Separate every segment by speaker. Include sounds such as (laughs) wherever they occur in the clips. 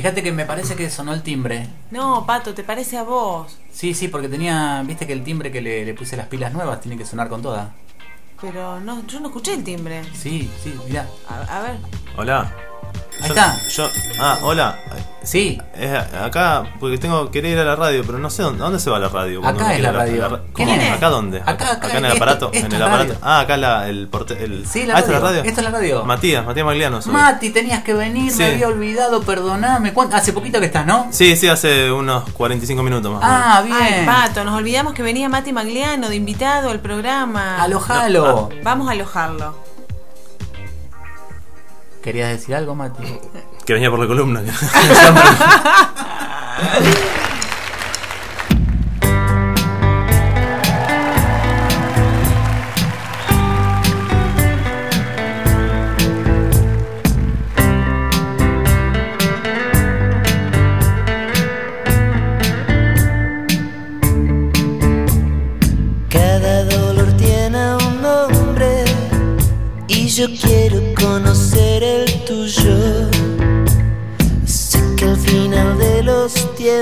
Speaker 1: Fíjate que me parece que sonó el timbre.
Speaker 2: No, Pato, ¿te parece a vos?
Speaker 1: Sí, sí, porque tenía, viste que el timbre que le, le puse las pilas nuevas tiene que sonar con toda.
Speaker 2: Pero no, yo no escuché el timbre.
Speaker 1: Sí, sí, mirá.
Speaker 2: A, a ver.
Speaker 3: Hola.
Speaker 1: Ahí
Speaker 3: Yo-
Speaker 1: está.
Speaker 3: Yo, ah, hola.
Speaker 1: Sí,
Speaker 3: Es acá, porque tengo querer ir a la radio, pero no sé dónde, ¿a dónde se va la radio.
Speaker 1: Acá es la radio.
Speaker 3: ra-
Speaker 1: ¿Quién
Speaker 3: ¿Cómo?
Speaker 2: es?
Speaker 3: ¿Acá dónde?
Speaker 1: Acá, acá,
Speaker 3: en el
Speaker 1: esto-
Speaker 3: aparato.
Speaker 1: esto
Speaker 3: en
Speaker 1: es
Speaker 3: el
Speaker 1: la
Speaker 3: aparato.
Speaker 1: radio.
Speaker 3: Ah, acá la, el porte, el.
Speaker 1: Sí, la
Speaker 3: ah, esta es la
Speaker 1: radio.
Speaker 3: radio.
Speaker 1: Esta es la radio.
Speaker 3: Matías, Matías Magliano. soy.
Speaker 1: Mati, tenías que venir,
Speaker 3: Sí.
Speaker 1: me había olvidado, perdoname. ¿Cuánto- Hace poquito que estás, ¿no?
Speaker 3: Sí, sí, hace unos 45 minutos más.
Speaker 1: Ah, bien.
Speaker 2: Ay, Pato, nos olvidamos que venía Mati Magliano de invitado al programa.
Speaker 1: Alojalo.
Speaker 2: Vamos a alojarlo.
Speaker 1: ¿Querías decir algo, Mati?
Speaker 3: Que venía por la columna. (laughs) (laughs)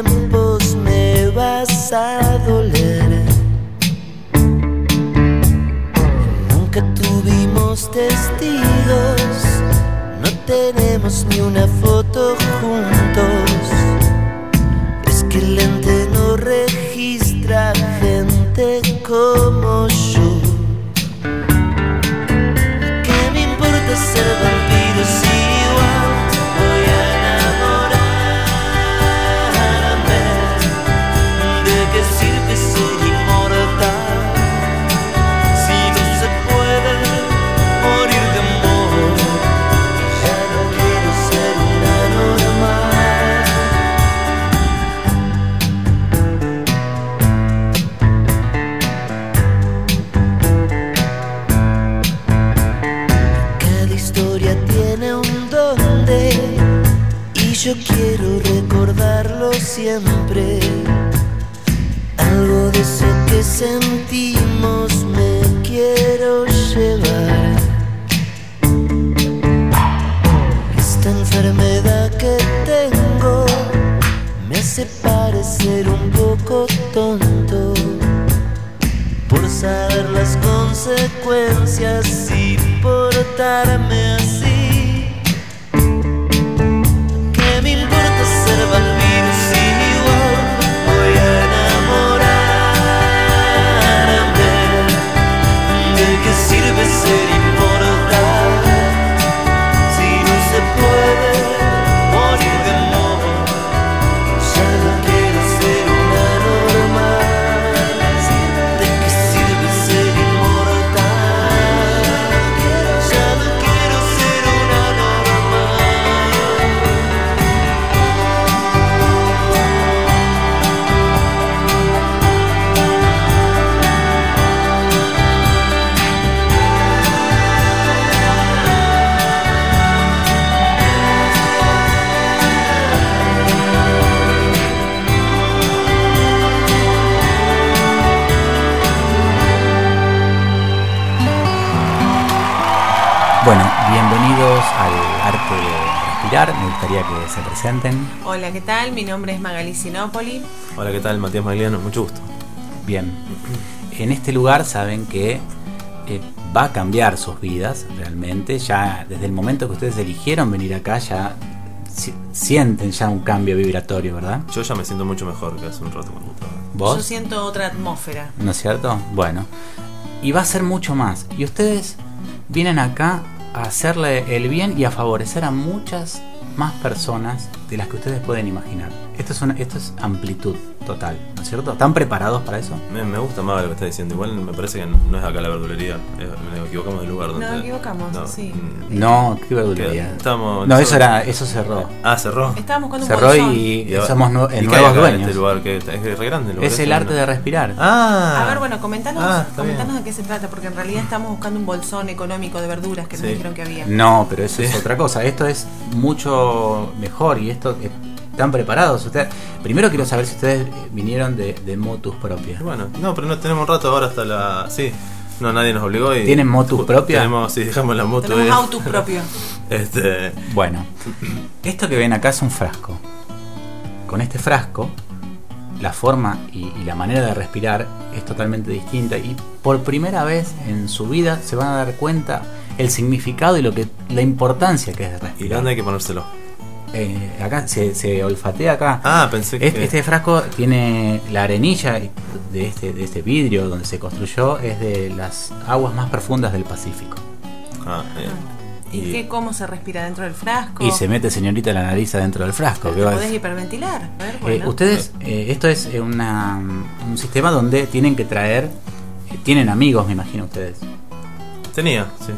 Speaker 4: tiempos me vas a doler. Nunca tuvimos testigos, no tenemos ni una foto juntos. Es que el lente no registra gente como yo. Yo quiero recordarlo siempre. Algo de eso que sentimos me quiero llevar. Esta enfermedad que tengo me hace parecer un poco tonto por saber las consecuencias y portarme
Speaker 1: gustaría que se presenten.
Speaker 2: Hola, ¿qué tal? Mi nombre es Magali Sinopoli.
Speaker 3: Hola, ¿qué tal? Matías Magliano, mucho gusto.
Speaker 1: Bien. En este lugar saben que eh, va a cambiar sus vidas realmente. Ya desde el momento que ustedes eligieron venir acá, ya si- sienten ya un cambio vibratorio, ¿verdad?
Speaker 3: Yo ya me siento mucho mejor que hace un rato cuando estaba.
Speaker 2: Yo
Speaker 1: ¿Vos?
Speaker 2: siento otra atmósfera.
Speaker 1: ¿No es cierto? Bueno. Y va a ser mucho más. Y ustedes vienen acá a hacerle el bien y a favorecer a muchas más personas de las que ustedes pueden imaginar. Esto es, una, esto es amplitud total, ¿no es cierto? ¿Están preparados para eso?
Speaker 3: Me, me gusta más lo que está diciendo. Igual me parece que no, no es acá la verdulería. eh, nos equivocamos del lugar.
Speaker 2: Nos
Speaker 3: donde-
Speaker 2: equivocamos, sí.
Speaker 3: mm,
Speaker 1: No, qué verdulería.
Speaker 3: Estamos,
Speaker 1: No, eso era, eso cerró.
Speaker 3: Ah, cerró.
Speaker 2: Estábamos buscando un
Speaker 1: Cerró
Speaker 2: bolsón.
Speaker 1: y,
Speaker 3: Y
Speaker 1: somos nue-
Speaker 3: ¿y qué hay
Speaker 1: nuevos dueños.
Speaker 3: Este lugar que está- es re grande. el lugar
Speaker 1: Es el
Speaker 3: ¿no?
Speaker 1: arte de respirar.
Speaker 3: Ah.
Speaker 2: A ver, bueno, comentanos,
Speaker 3: Ah,
Speaker 2: comentanos de qué se trata, porque en realidad estamos buscando un bolsón económico de verduras que nos dijeron que había.
Speaker 1: No, pero eso es otra cosa. Esto es mucho mejor y esto eh, están preparados. Ustedes, primero quiero saber si ustedes eh, vinieron de, de motus propia.
Speaker 3: Bueno, no, pero no tenemos un rato ahora hasta la. Sí. No, nadie nos obligó y.
Speaker 1: ¿Tienen motus propia?
Speaker 3: Tenemos, sí, dejamos la moto.
Speaker 2: Tenemos
Speaker 3: eh.
Speaker 2: autos propios. (laughs)
Speaker 3: Este.
Speaker 1: Bueno, esto que ven acá es un frasco. Con este frasco, la forma y, y la manera de respirar es totalmente distinta y por primera vez en su vida se van a dar cuenta el significado y lo que la importancia que es de
Speaker 3: ¿Y
Speaker 1: respirar.
Speaker 3: dónde hay que ponérselo?
Speaker 1: Eh, acá se, se olfatea acá.
Speaker 3: Ah, pensé que.
Speaker 1: Este, este frasco tiene la arenilla de este, de este vidrio donde se construyó, es de las aguas más profundas del Pacífico.
Speaker 3: Ah, eh.
Speaker 2: ¿Y,
Speaker 3: Y-
Speaker 2: qué, cómo se respira dentro del frasco?
Speaker 1: Y se mete señorita la nariz adentro del frasco.
Speaker 2: ¿Te
Speaker 1: ¿qué va a
Speaker 2: podés hiperventilar? A ver,
Speaker 1: Eh, ustedes, eh, esto es eh, una, un sistema donde tienen que traer, eh, tienen amigos, me imagino ustedes.
Speaker 3: Tenía, sí.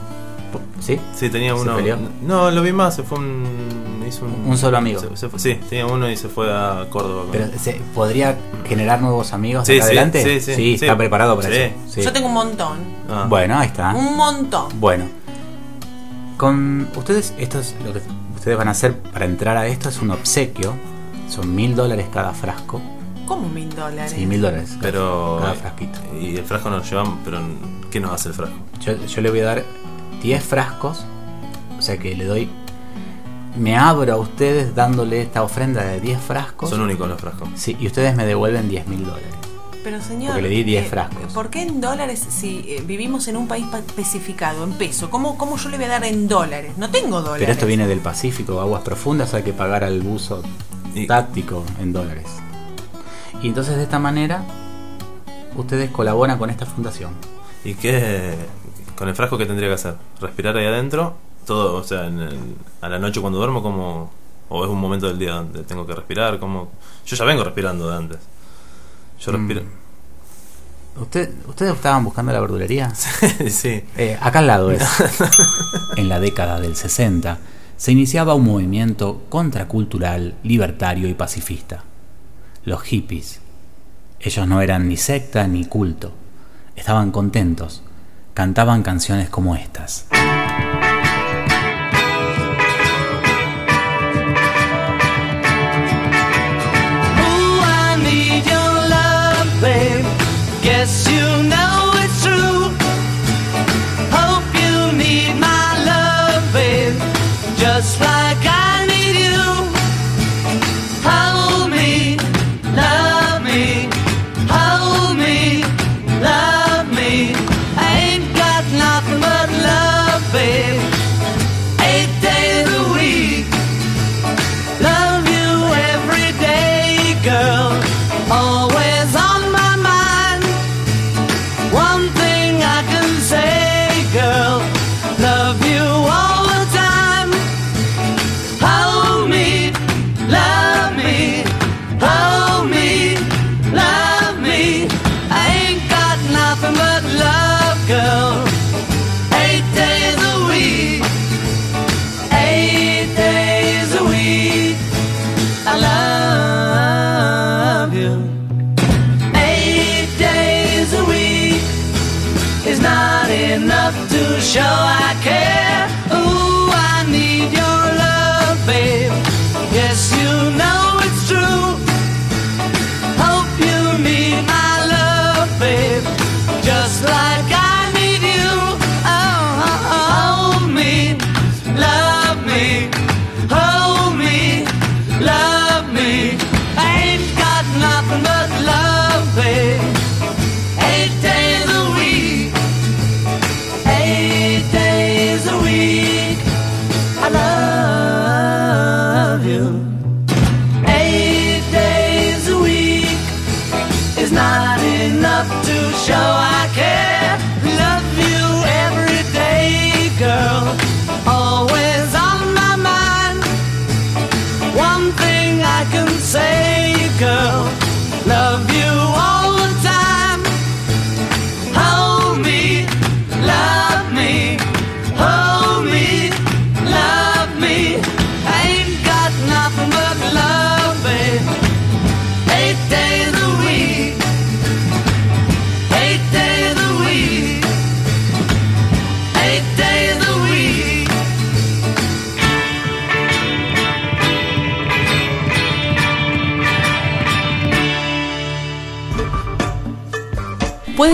Speaker 1: ¿Sí?
Speaker 3: Sí, tenía
Speaker 1: ¿Se
Speaker 3: uno.
Speaker 1: peleó?
Speaker 3: No, lo vi más, se fue un. Hizo un,
Speaker 1: Un solo amigo.
Speaker 3: se- se fue- sí, tenía uno y se fue a Córdoba.
Speaker 1: Pero ¿se ¿podría generar nuevos amigos
Speaker 3: Sí,
Speaker 1: acá
Speaker 3: sí,
Speaker 1: adelante?
Speaker 3: sí, sí, sí.
Speaker 1: está preparado para
Speaker 3: Sí.
Speaker 1: eso. Sí.
Speaker 2: Yo tengo un montón.
Speaker 3: Ah.
Speaker 1: Bueno, ahí está.
Speaker 2: Un montón.
Speaker 1: Bueno, con ustedes, esto es lo que ustedes van a hacer para entrar a esto, es un obsequio. Son mil dólares cada frasco.
Speaker 2: ¿Cómo mil dólares?
Speaker 1: Sí, mil dólares.
Speaker 3: Pero.
Speaker 1: Cada frasquito.
Speaker 3: Y el frasco nos llevamos. Pero, ¿qué nos hace el frasco?
Speaker 1: Yo, yo le voy a dar 10 frascos. O sea que le doy. Me abro a ustedes dándole esta ofrenda de 10 frascos.
Speaker 3: Son únicos los frascos.
Speaker 1: Sí, y ustedes me devuelven 10 mil dólares.
Speaker 2: Pero señor,
Speaker 1: Porque le di 10
Speaker 2: eh,
Speaker 1: frascos.
Speaker 2: ¿Por qué en dólares si eh, vivimos en un país pa- especificado, en peso? ¿Cómo, ¿Cómo yo le voy a dar en dólares? No tengo dólares.
Speaker 1: Pero esto viene del Pacífico, aguas profundas, hay que pagar al buzo
Speaker 3: Y-
Speaker 1: táctico en dólares. Y entonces de esta manera ustedes colaboran con esta fundación.
Speaker 3: ¿Y qué. Con el frasco, ¿qué tendría que hacer? ¿Respirar ahí adentro? Todo, o sea, en el- a la noche cuando duermo, como. ¿O es un momento del día donde tengo que respirar? como Yo ya vengo respirando de antes. Yo respiro.
Speaker 1: ¿Usted, ¿Ustedes estaban buscando la verdulería? (laughs)
Speaker 3: sí.
Speaker 1: Eh, acá al lado es. (laughs) en la década del 60 se iniciaba un movimiento contracultural, libertario y pacifista. Los hippies. Ellos no eran ni secta ni culto. Estaban contentos. Cantaban canciones como estas.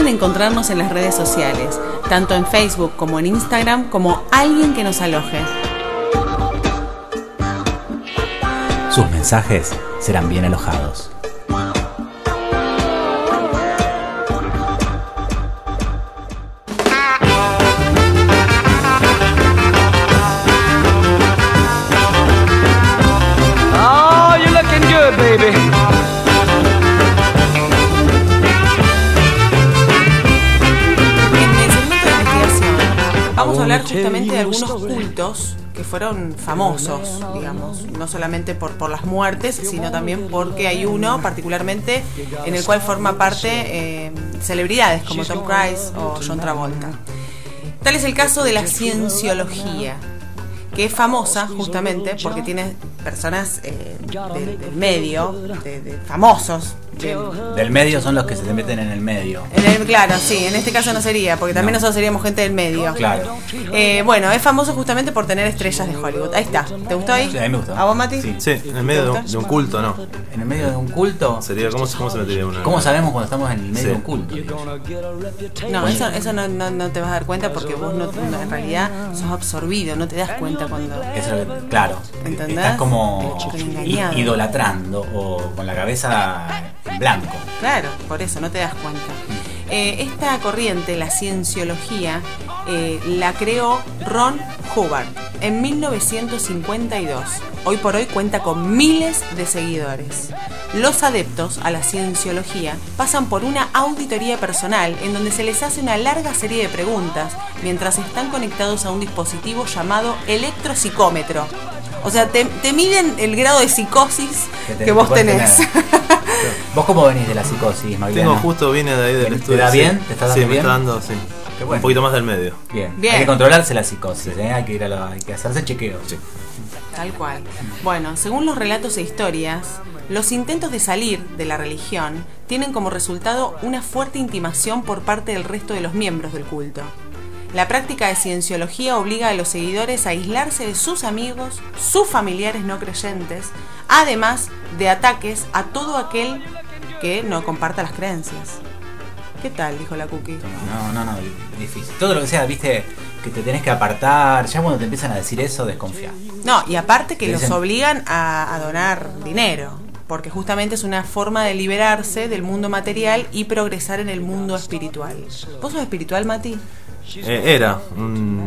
Speaker 2: Encontrarnos en las redes sociales, tanto en Facebook como en Instagram, como alguien que nos aloje.
Speaker 1: Sus mensajes serán bien alojados.
Speaker 2: Que fueron famosos, digamos, no solamente por, por las muertes, sino también porque hay uno particularmente en el cual forma parte eh, celebridades como Tom Cruise o John Travolta. Tal es el caso de la cienciología, que es famosa justamente porque tiene personas eh, del, del medio, de, de famosos, del-
Speaker 1: Del medio son los que se te meten en el medio.
Speaker 2: en el- claro, sí, en este caso no sería, porque también
Speaker 1: No.
Speaker 2: nosotros seríamos gente del medio.
Speaker 1: Claro.
Speaker 2: Eh, bueno, es famoso justamente por tener estrellas de Hollywood. Ahí está. ¿Te gustó ahí?
Speaker 1: Sí, a mí me gustó.
Speaker 2: ¿A vos, Mati?
Speaker 1: Sí.
Speaker 3: Sí, en el medio de un, de un culto, ¿no?
Speaker 1: En el medio de un culto.
Speaker 3: Sería, ¿cómo, se- cómo se metería uno?
Speaker 1: ¿Cómo sabemos cuando estamos en el medio
Speaker 3: Sí.
Speaker 1: de un culto?
Speaker 2: No, eso, eso no, no- no te vas a dar cuenta porque vos no, no- en realidad sos absorbido, no te das cuenta cuando...
Speaker 1: Eso es lo que- claro.
Speaker 2: ¿Entendés?
Speaker 1: Estás como idolatrando o con la cabeza en blanco.
Speaker 2: Claro, por eso, no te das cuenta. Eh, esta corriente, la cienciología, eh, la creó Ron Hubbard en 1952. Hoy por hoy cuenta con miles de seguidores. Los adeptos a la cienciología pasan por una auditoría personal en donde se les hace una larga serie de preguntas mientras están conectados a un dispositivo llamado electropsicómetro. O sea, te, te miden el grado de psicosis que,
Speaker 1: te-
Speaker 2: vos
Speaker 1: que puedes
Speaker 2: tenés.
Speaker 1: ¿Vos cómo venís de la psicosis, Magliana?
Speaker 3: Tengo justo, viene de ahí del
Speaker 1: ¿Te- te
Speaker 3: estudio.
Speaker 1: da
Speaker 3: sí.
Speaker 1: bien? ¿Te está
Speaker 3: Sí,
Speaker 1: dando
Speaker 3: me
Speaker 1: bien?
Speaker 3: está dando, sí.
Speaker 1: Qué bueno.
Speaker 3: Un poquito más del medio.
Speaker 1: Bien.
Speaker 2: Bien.
Speaker 1: Hay que controlarse la psicosis, ¿eh? hay que ir a la- hay que hacerse chequeos.
Speaker 2: Tal cual. Bueno, según los relatos e historias, los intentos de salir de la religión tienen como resultado una fuerte intimación por parte del resto de los miembros del culto. La práctica de cienciología obliga a los seguidores a aislarse de sus amigos, sus familiares no creyentes, además de ataques a todo aquel que no comparta las creencias. ¿Qué tal? dijo la cookie.
Speaker 1: No, no, no, difícil. Todo lo que sea, viste, que te tenés que apartar, ya cuando te empiezan a decir eso, desconfía.
Speaker 2: No, y aparte que los
Speaker 1: dicen-
Speaker 2: obligan a, a donar dinero, porque justamente es una forma de liberarse del mundo material y progresar en el mundo espiritual. ¿Vos sos espiritual, Mati?
Speaker 3: Eh, era. un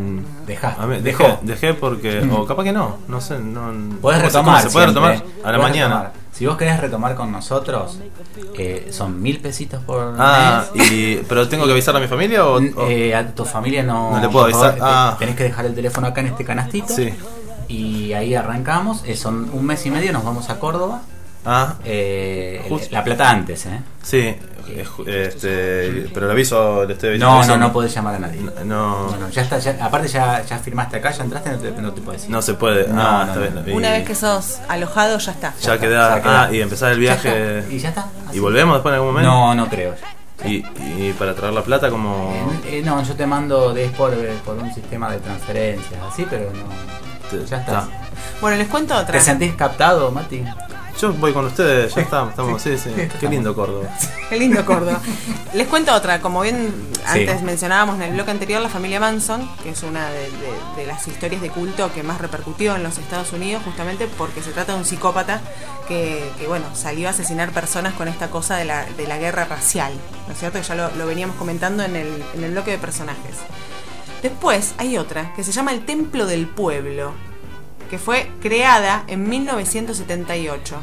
Speaker 1: Dejó.
Speaker 3: dejé, dejé porque. O capaz que no. No sé. No,
Speaker 1: Podés
Speaker 3: ¿cómo se-
Speaker 1: retomar.
Speaker 3: ¿Se puede retomar a la mañana?
Speaker 1: retomar. Si vos querés retomar con nosotros, eh, son mil pesitos por
Speaker 3: Ah,
Speaker 1: mes.
Speaker 3: y, pero tengo que avisar a mi familia o. o-
Speaker 1: Eh, a tu familia no.
Speaker 3: No le puedo
Speaker 1: favor,
Speaker 3: avisar. Ah.
Speaker 1: te- Tenés que dejar el teléfono acá en este canastito.
Speaker 3: Sí.
Speaker 1: Y ahí arrancamos. Eh, son un mes y medio, nos vamos a Córdoba.
Speaker 3: Ah,
Speaker 1: Eh, la plata antes, ¿eh?
Speaker 3: sí. Eh, ju- Este, pero le aviso, le estoy
Speaker 1: No, no,
Speaker 3: avisando.
Speaker 1: no podés llamar a nadie.
Speaker 3: No,
Speaker 1: No,
Speaker 3: no,
Speaker 1: no, ya está, ya- aparte ya, ya firmaste acá, ya entraste, no te, no te puedes ir.
Speaker 3: no se puede.
Speaker 1: No,
Speaker 3: ah,
Speaker 1: no,
Speaker 3: está
Speaker 1: no.
Speaker 3: bien.
Speaker 2: Una
Speaker 3: Y
Speaker 2: vez que sos alojado, ya está.
Speaker 3: Ya
Speaker 1: está,
Speaker 3: queda.
Speaker 1: ya queda.
Speaker 3: Ah, y empezar el viaje.
Speaker 1: Y ya está. así.
Speaker 3: ¿Y volvemos después en algún momento?
Speaker 1: No, no creo.
Speaker 3: Y, y para traer la plata, como.
Speaker 1: Eh, no, yo te mando de por, por un sistema de transferencias, así, pero no. Ya está.
Speaker 2: Bueno, les cuento otra.
Speaker 1: ¿Te sentís captado, Mati?
Speaker 3: Yo voy con ustedes, ya estamos. (laughs) estamos sí, sí. Qué lindo Córdoba.
Speaker 2: Qué lindo Córdoba. Les cuento otra, como bien
Speaker 1: Sí.
Speaker 2: antes mencionábamos en el bloque anterior, la familia Manson, que es una de, de- de las historias de culto que más repercutió en los Estados Unidos, justamente porque se trata de un psicópata que, que, bueno, salió a asesinar personas con esta cosa de la, de la guerra racial, ¿no es cierto? Que ya lo, lo veníamos comentando en el, en el bloque de personajes. Después hay otra que se llama el Templo del Pueblo, que fue creada en 1978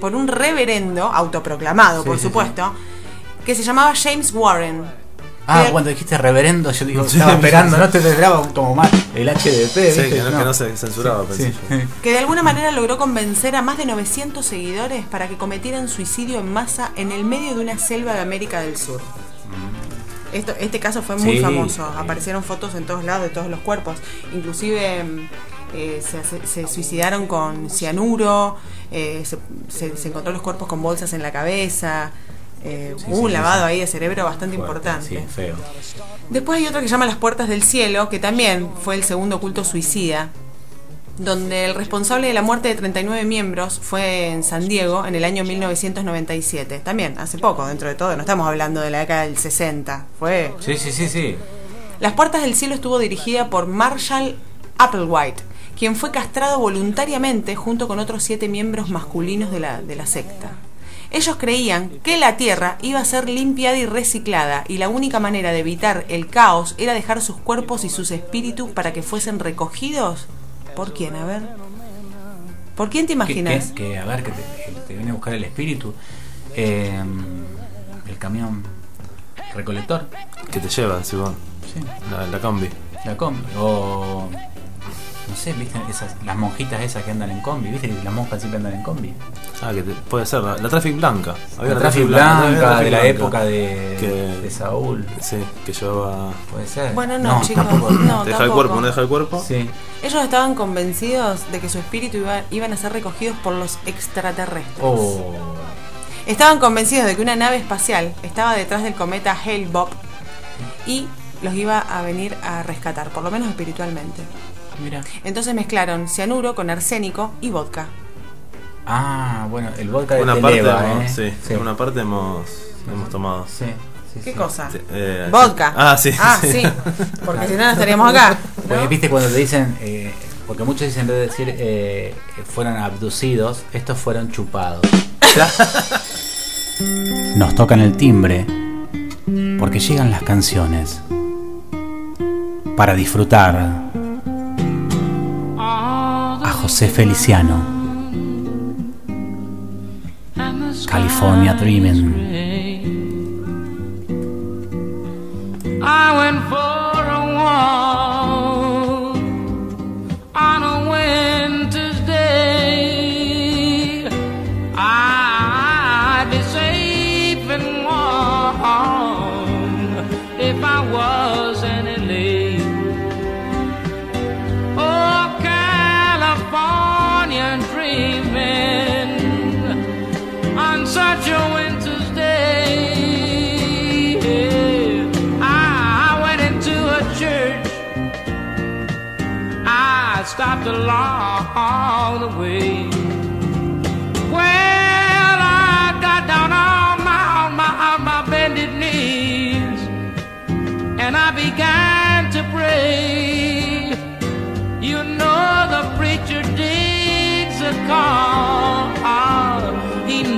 Speaker 2: por un reverendo, autoproclamado
Speaker 1: Sí,
Speaker 2: por
Speaker 1: sí, sí.
Speaker 2: supuesto, que se llamaba James Warren.
Speaker 1: Ah,
Speaker 2: Que-
Speaker 1: cuando dijiste reverendo, yo digo, (laughs)
Speaker 3: Sí,
Speaker 1: estaba esperando,
Speaker 3: sí.
Speaker 1: no te esperaba como más el HDP,
Speaker 3: Sí,
Speaker 1: ¿viste?
Speaker 3: que no, que no se censuraba, pensé
Speaker 1: Sí,
Speaker 3: yo.
Speaker 1: sí.
Speaker 2: que de alguna manera logró convencer a más de 900 seguidores para que cometieran suicidio en masa en el medio de una selva de América del Sur. Esto, este caso fue muy
Speaker 1: Sí,
Speaker 2: famoso,
Speaker 1: sí.
Speaker 2: aparecieron fotos en todos lados de todos los cuerpos, inclusive mm, eh, se, hace- se suicidaron con cianuro, eh, se, se- se encontró los cuerpos con bolsas en la cabeza, eh,
Speaker 1: Sí,
Speaker 2: un
Speaker 1: sí,
Speaker 2: lavado
Speaker 1: sí.
Speaker 2: ahí de cerebro bastante
Speaker 1: Fuerte,
Speaker 2: importante.
Speaker 1: Sí, feo.
Speaker 2: Después hay otro que se llama Las Puertas del Cielo, que también fue el segundo culto suicida. donde el responsable de la muerte de 39 miembros fue en San Diego en el año 1997. También, hace poco, dentro de todo, no estamos hablando de la década del 60. Fue
Speaker 1: Sí, sí, sí, sí.
Speaker 2: Las Puertas del Cielo estuvo dirigida por Marshall Applewhite, quien fue castrado voluntariamente junto con otros siete miembros masculinos de la, de la secta. Ellos creían que la Tierra iba a ser limpiada y reciclada y la única manera de evitar el caos era dejar sus cuerpos y sus espíritus para que fuesen recogidos. ¿Por quién? A ver. ¿Por quién te imaginas?
Speaker 1: que- que, a ver, que te, viene a buscar el espíritu. Eh, el camión recolector.
Speaker 3: Que te lleva, si vos.
Speaker 1: Sí.
Speaker 3: La, la combi.
Speaker 1: La combi. O. No sé, ¿viste? Esas, las monjitas esas que andan en combi. ¿Viste que las monjas siempre andan en combi?
Speaker 3: Ah, que te- puede ser. La, la Traffic Blanca. Había
Speaker 1: La
Speaker 3: una
Speaker 1: Traffic Blanca, de la
Speaker 3: Blanca
Speaker 1: época de,
Speaker 3: que-
Speaker 1: de Saúl.
Speaker 3: Sí, que llevaba.
Speaker 1: Puede ser.
Speaker 2: Bueno, no, chicos,
Speaker 1: tampoco.
Speaker 2: no.
Speaker 3: te deja el cuerpo, no deja el cuerpo.
Speaker 1: Sí.
Speaker 2: Ellos estaban convencidos de que su espíritu iba- iban a ser recogidos por los extraterrestres.
Speaker 1: Oh.
Speaker 2: Estaban convencidos de que una nave espacial estaba detrás del cometa Hale-Bopp y los iba a venir a rescatar, por lo menos espiritualmente.
Speaker 1: Mira.
Speaker 2: Entonces mezclaron cianuro con arsénico y vodka.
Speaker 1: Ah, bueno, el vodka de
Speaker 3: Una parte,
Speaker 1: eleva,
Speaker 3: hemos,
Speaker 1: ¿eh?
Speaker 3: sí, una parte hemos, hemos tomado.
Speaker 1: Sí, sí,
Speaker 2: ¿Qué
Speaker 1: sí.
Speaker 2: cosa?
Speaker 3: Sí, eh,
Speaker 2: Vodka.
Speaker 3: sí. Ah, sí.
Speaker 2: Ah, (laughs) sí. Porque si no, no (laughs) estaríamos acá.
Speaker 1: Porque viste cuando te dicen, eh, porque muchos dicen en vez de decir eh, fueron abducidos, estos fueron chupados. (laughs) Nos tocan el timbre porque llegan las canciones para disfrutar José Feliciano, California Dreaming.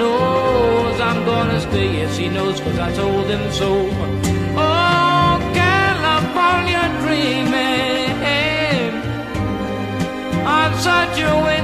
Speaker 5: Knows I'm gonna stay. Yes, he knows cause I told him so. Oh, California dreaming on such a winter's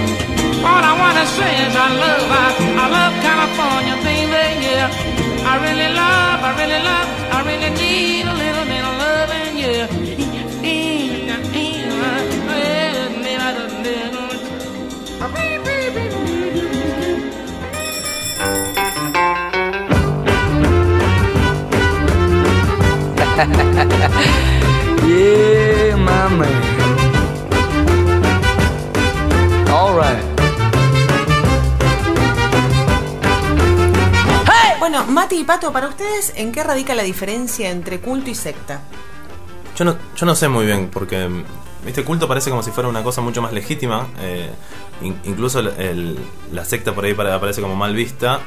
Speaker 5: All I wanna say is I love, I, I love California, baby, yeah. I really love, I really love, I really need a little bit of loving, yeah. (laughs)
Speaker 6: Yeah, my man. All right.
Speaker 2: Bueno, Mati y Pato, para ustedes, ¿en qué radica la diferencia entre culto y secta?
Speaker 3: Yo no, yo no sé muy bien, porque este culto parece como si fuera una cosa mucho más legítima. eh, in- incluso la secta por ahí pare- aparece como mal vista,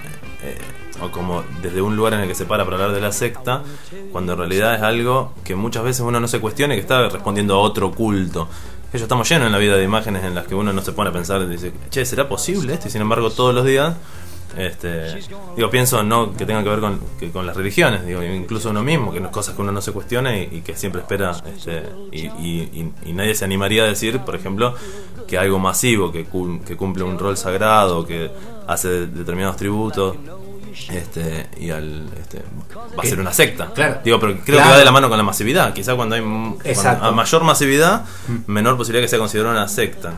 Speaker 3: eh, o como desde un lugar en el que se para para hablar de la secta, cuando en realidad es algo que muchas veces uno no se cuestiona y que está respondiendo a otro culto. Estamos llenos en la vida de imágenes en las que uno no se pone a pensar y dice, che, ¿será posible esto? Y sin embargo, todos los días este, digo, pienso no que tenga que ver con, que con las religiones, digo, incluso uno mismo, que no cosas que uno no se cuestiona y, y que siempre espera, este, y, y- y- y nadie se animaría a decir, por ejemplo, que algo masivo, que, cum- que cumple un rol sagrado, que hace de- determinados tributos, este, y al, este, va a ser una secta.
Speaker 1: claro.
Speaker 3: Digo, pero creo
Speaker 1: Claro.
Speaker 3: que va de la mano con la masividad. Quizá cuando hay cuando a mayor masividad, menor posibilidad que sea considerada una secta.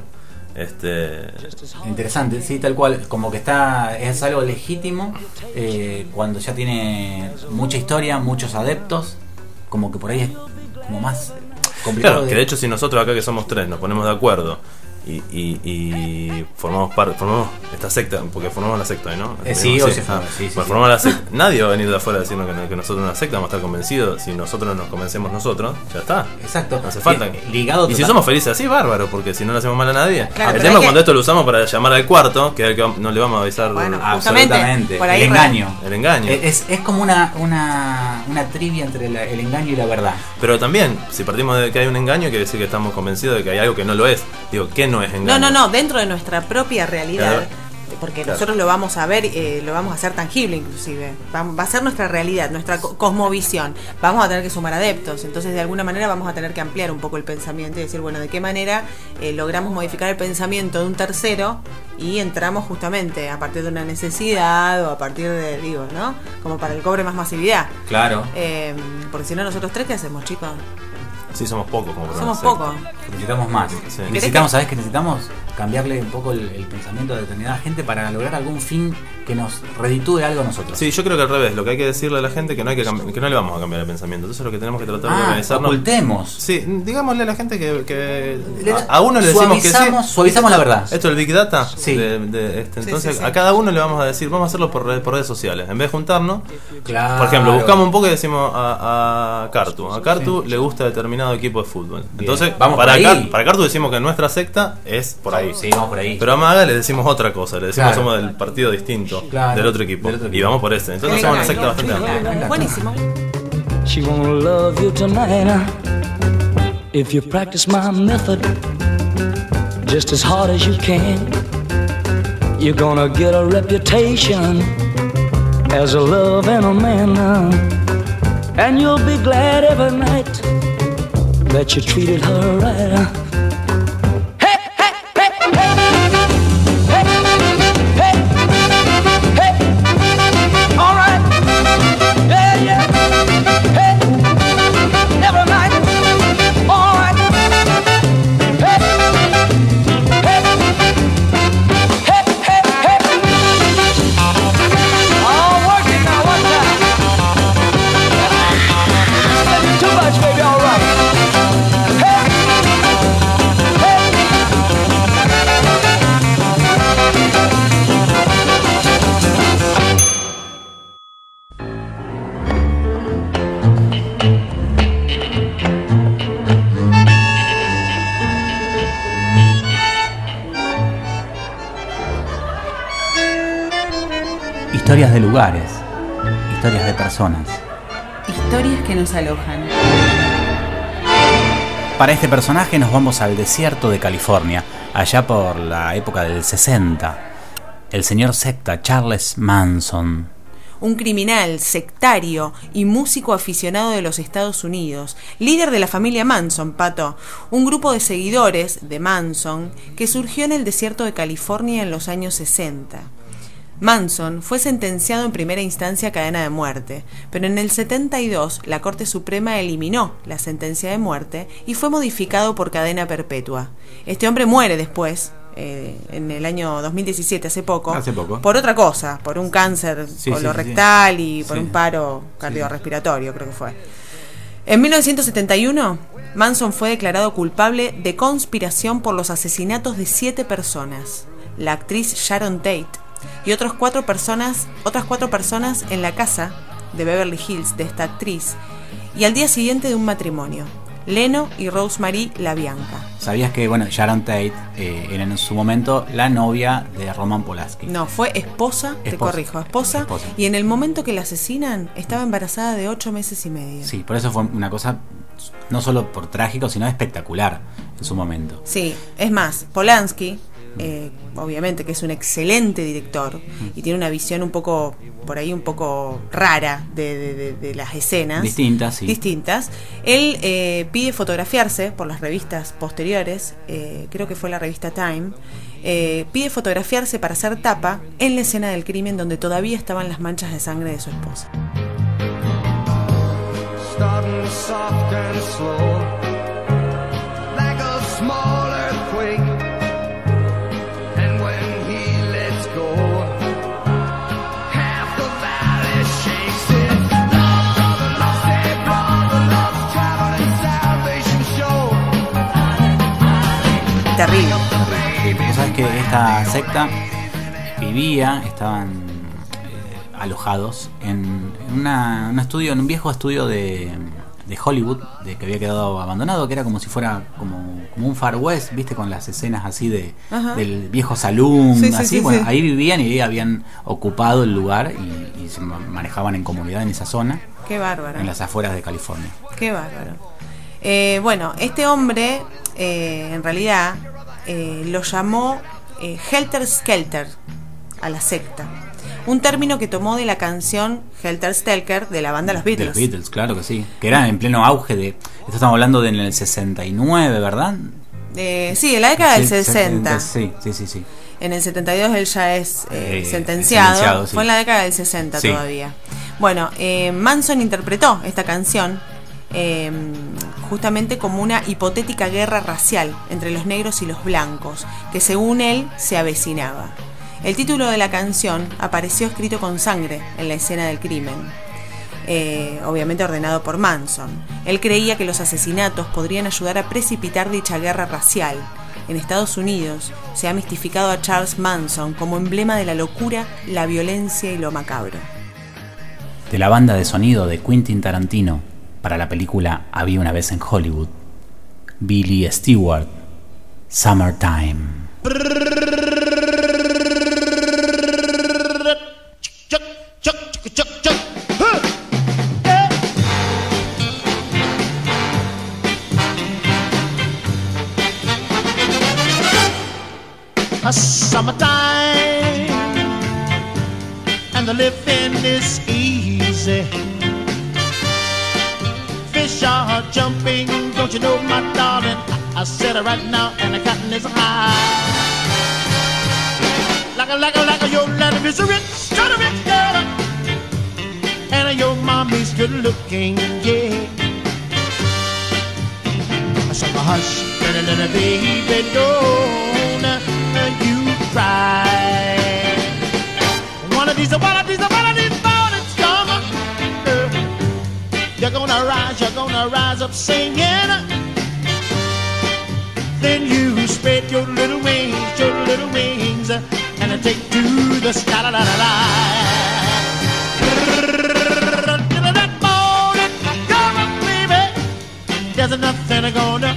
Speaker 3: Este,
Speaker 1: Interesante, sí, tal cual. Como que está es algo legítimo eh, cuando ya tiene mucha historia, muchos adeptos. Como que por ahí es como más complicado.
Speaker 3: Claro, que de hecho si nosotros acá que somos tres nos ponemos de acuerdo y, y, y formamos parte, formamos esta secta, porque formamos la secta, ¿no?
Speaker 1: Eh, sí, o sí, sí,
Speaker 3: Bueno,
Speaker 1: sí.
Speaker 3: formamos la secta. Nadie va a venir de afuera decirnos que, que nosotros somos una secta, vamos a estar convencidos. Si nosotros nos convencemos nosotros, ya está.
Speaker 1: Exacto.
Speaker 3: No hace falta.
Speaker 1: Eh, ligado
Speaker 3: y si somos felices así, bárbaro, porque si no le hacemos mal a nadie.
Speaker 2: Claro,
Speaker 3: el tema es
Speaker 2: que-
Speaker 3: cuando esto lo usamos para llamar al cuarto, que es el que no le vamos a avisar
Speaker 2: Bueno,
Speaker 1: Absolutamente.
Speaker 2: Por ahí
Speaker 1: el engaño.
Speaker 3: el engaño.
Speaker 1: Eh, Es, es como una, una, una trivia entre la- el engaño y la verdad.
Speaker 3: Pero también, si partimos de que hay un engaño, quiere decir que estamos convencidos de que hay algo que no lo es. Digo, ¿qué no es engaño?
Speaker 2: No, no, no, dentro de nuestra propia realidad.
Speaker 3: Claro.
Speaker 2: Porque
Speaker 3: Claro.
Speaker 2: nosotros lo vamos a ver, eh, lo vamos a hacer tangible inclusive. Va, va a ser nuestra realidad, nuestra co- cosmovisión. Vamos a tener que sumar adeptos. Entonces, de alguna manera vamos a tener que ampliar un poco el pensamiento y decir, bueno, ¿de qué manera eh, logramos modificar el pensamiento de un tercero y entramos justamente a partir de una necesidad o a partir de, digo, ¿no? Como para el cobre más masividad.
Speaker 1: Claro.
Speaker 2: Eh, porque si no, nosotros tres, ¿qué hacemos, chicos?
Speaker 3: Sí, somos pocos como para
Speaker 2: Somos pocos.
Speaker 1: Necesitamos más.
Speaker 3: Sí.
Speaker 1: Necesitamos, ¿sabes qué necesitamos? Cambiarle un poco el, el pensamiento de determinada gente para lograr algún fin que nos reditúe algo a nosotros.
Speaker 3: Sí, yo creo que al revés. Lo que hay que decirle a la gente es que no hay que, que no le vamos a cambiar el pensamiento. Entonces lo que tenemos que tratar de
Speaker 1: Ah,
Speaker 3: organizarnos.
Speaker 1: ocultemos.
Speaker 3: Sí, digámosle a la gente que, que
Speaker 1: Le-
Speaker 3: a, a uno le decimos que sí.
Speaker 1: suavizamos- la verdad.
Speaker 3: Esto del Big Data.
Speaker 1: Sí.
Speaker 3: de- de este,
Speaker 2: Sí,
Speaker 3: entonces
Speaker 2: sí, sí.
Speaker 3: a cada uno le vamos a decir, vamos a hacerlo por, red- por redes sociales. En vez de juntarnos,
Speaker 1: Claro.
Speaker 3: por ejemplo, buscamos un poco y decimos a, a Cartu. A Cartu le gusta determinado equipo de fútbol. Entonces,
Speaker 1: Vamos
Speaker 3: para. Car- para Cartu decimos que nuestra secta es por ahí.
Speaker 1: Sí, vamos por ahí.
Speaker 3: Pero a Maga le decimos otra cosa, le decimos
Speaker 1: Claro.
Speaker 3: somos del partido distinto,
Speaker 1: Claro,
Speaker 3: del otro equipo.
Speaker 1: del otro
Speaker 3: Y vamos por ese. Entonces somos una secta bastante amplia.
Speaker 2: Buenísimo.
Speaker 6: She wanna love you tonight. If you practice my method just as hard as you can, you're gonna get a reputation as a love and a man. And you'll be glad every night that you treated her right.
Speaker 1: Lugares, historias de personas.
Speaker 2: Historias que nos alojan.
Speaker 1: Para este personaje nos vamos al desierto de California, allá por la época del 60. El señor secta Charles Manson.
Speaker 2: un criminal, sectario y músico aficionado de los Estados Unidos, líder de la familia Manson, Pato, un grupo de seguidores de Manson que surgió en el desierto de California en los años 60. Manson fue sentenciado en primera instancia a cadena de muerte, pero en el 72 la Corte Suprema eliminó la sentencia de muerte y fue modificado por cadena perpetua. Este hombre muere después, eh, en el año 2017, hace poco,
Speaker 1: Hace poco.
Speaker 2: por otra cosa, por un cáncer
Speaker 1: Sí,
Speaker 2: colorectal
Speaker 1: sí,
Speaker 2: y por un paro cardiorrespiratorio, creo que fue. En 1971, Manson fue declarado culpable de conspiración por los asesinatos de siete personas, la actriz Sharon Tate y otros cuatro personas, otras cuatro personas en la casa de Beverly Hills de esta actriz y al día siguiente de un matrimonio, Leno y Rosemary LaBianca.
Speaker 1: ¿Sabías que, bueno, Sharon Tate eh, era en su momento la novia de Roman Polanski?
Speaker 2: No, fue esposa, te corrijo, esposa,
Speaker 1: Esposa.
Speaker 2: y en el momento que la asesinan estaba embarazada de ocho meses y medio.
Speaker 1: Sí, por eso fue una cosa no solo por trágico, sino espectacular en su momento.
Speaker 2: Sí, es más, Polanski, eh, obviamente que es un excelente director y tiene una visión un poco, por ahí un poco rara de, de- de- de las escenas.
Speaker 1: Distintas, sí.
Speaker 2: Distintas. Él eh, pide fotografiarse por las revistas posteriores, eh, creo que fue la revista Time, eh, pide fotografiarse para hacer tapa en la escena del crimen donde todavía estaban las manchas de sangre de su esposa. Terrible.
Speaker 1: Vos sabés que esta secta vivía, estaban eh, alojados en, una- un estudio, en un viejo estudio de, de Hollywood, de que había quedado abandonado, que era como si fuera como, como un Far West, viste, con las escenas así de
Speaker 2: Ajá.
Speaker 1: del viejo saloon,
Speaker 2: Sí, sí,
Speaker 1: así,
Speaker 2: sí,
Speaker 1: bueno, ahí vivían y ahí habían ocupado el lugar y, y se ma- manejaban en comunidad en esa zona,
Speaker 2: Qué bárbaro.
Speaker 1: en las afueras de California.
Speaker 2: Qué bárbaro. Eh, bueno, este hombre, eh, en realidad, eh, lo llamó eh, Helter Skelter a la secta. Un término que tomó de la canción Helter Skelter de la banda Los
Speaker 1: De
Speaker 2: Beatles.
Speaker 1: los Beatles, claro que sí. Que era en pleno auge de. Esto estamos hablando de en el 69, ¿verdad?
Speaker 2: Eh, sí, en la década del
Speaker 1: Sí,
Speaker 2: 60.
Speaker 1: Sí, sí, sí, sí.
Speaker 2: En el 72 él ya es eh,
Speaker 1: Eh,
Speaker 2: sentenciado.
Speaker 1: sentenciado, sí.
Speaker 2: Fue en la década del 60
Speaker 1: Sí.
Speaker 2: todavía. Bueno, eh, Manson interpretó esta canción eh, justamente como una hipotética guerra racial entre los negros y los blancos, que según él se avecinaba. El título de la canción apareció escrito con sangre en la escena del crimen. eh, obviamente ordenado por Manson. Él creía que los asesinatos podrían ayudar a precipitar dicha guerra racial. En Estados Unidos se ha mistificado a Charles Manson como emblema de la locura, la violencia y lo macabro.
Speaker 1: De la banda de sonido de Quentin Tarantino para la película Había una vez en Hollywood, Billy Stewart, Summertime.
Speaker 7: A summertime and the living is easy. Are jumping, don't you know, my darling? I, I said it right now, and the cotton is high. Like a, like a, like a, your daddy is a rich, kind of rich girl. And your mommy's good looking, yeah. So hush, little, little baby, don't you cry. One of these, one of these, one of these mornings come. Uh, you're gonna rise, gonna rise up singing. Then you spread your little wings, your little wings, and take to the sky. La, la, la, la. That morning, come on, baby. There's nothing gonna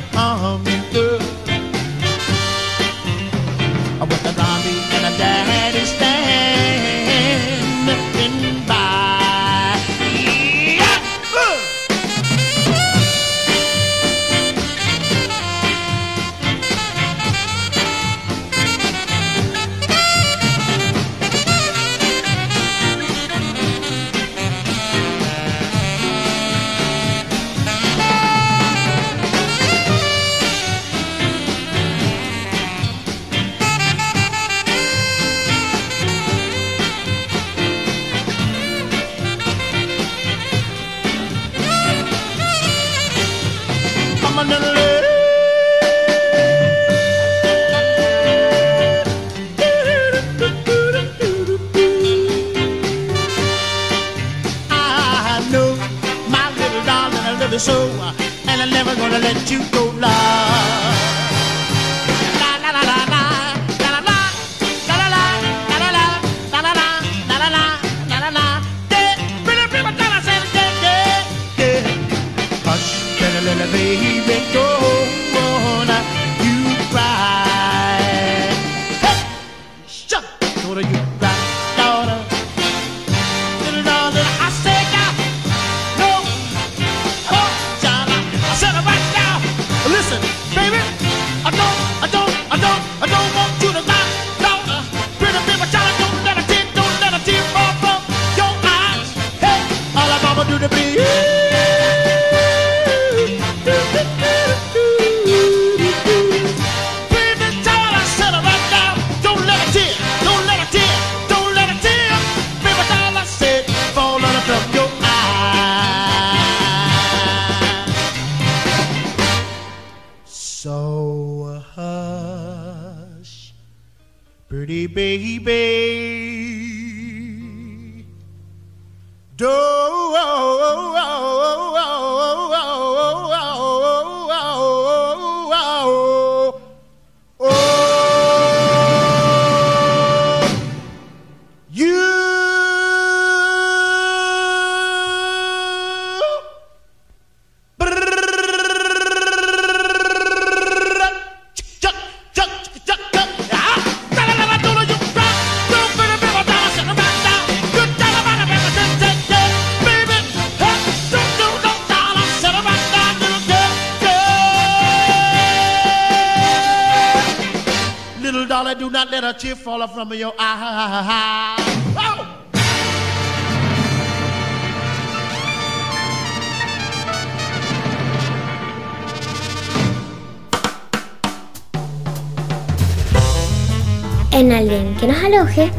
Speaker 8: En alguien que nos aloje,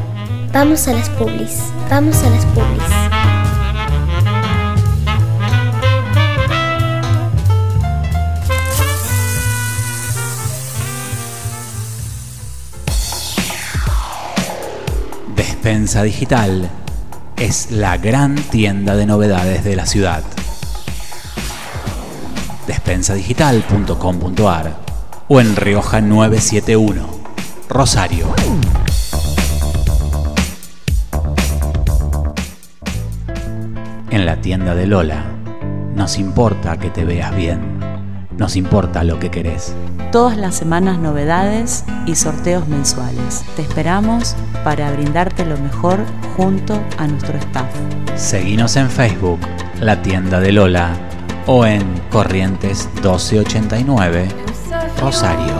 Speaker 8: vamos a las publis. Vamos a las publis.
Speaker 1: Despensa Digital es la gran tienda de novedades de la ciudad. Despensadigital.com.ar o en Rioja 971, Rosario. En la tienda de Lola, nos importa que te veas bien, nos importa lo que querés.
Speaker 9: Todas las semanas novedades y sorteos mensuales. Te esperamos para brindarte lo mejor junto a nuestro staff.
Speaker 1: Seguinos en Facebook, La Tienda de Lola, o en Corrientes 1289, Rosario.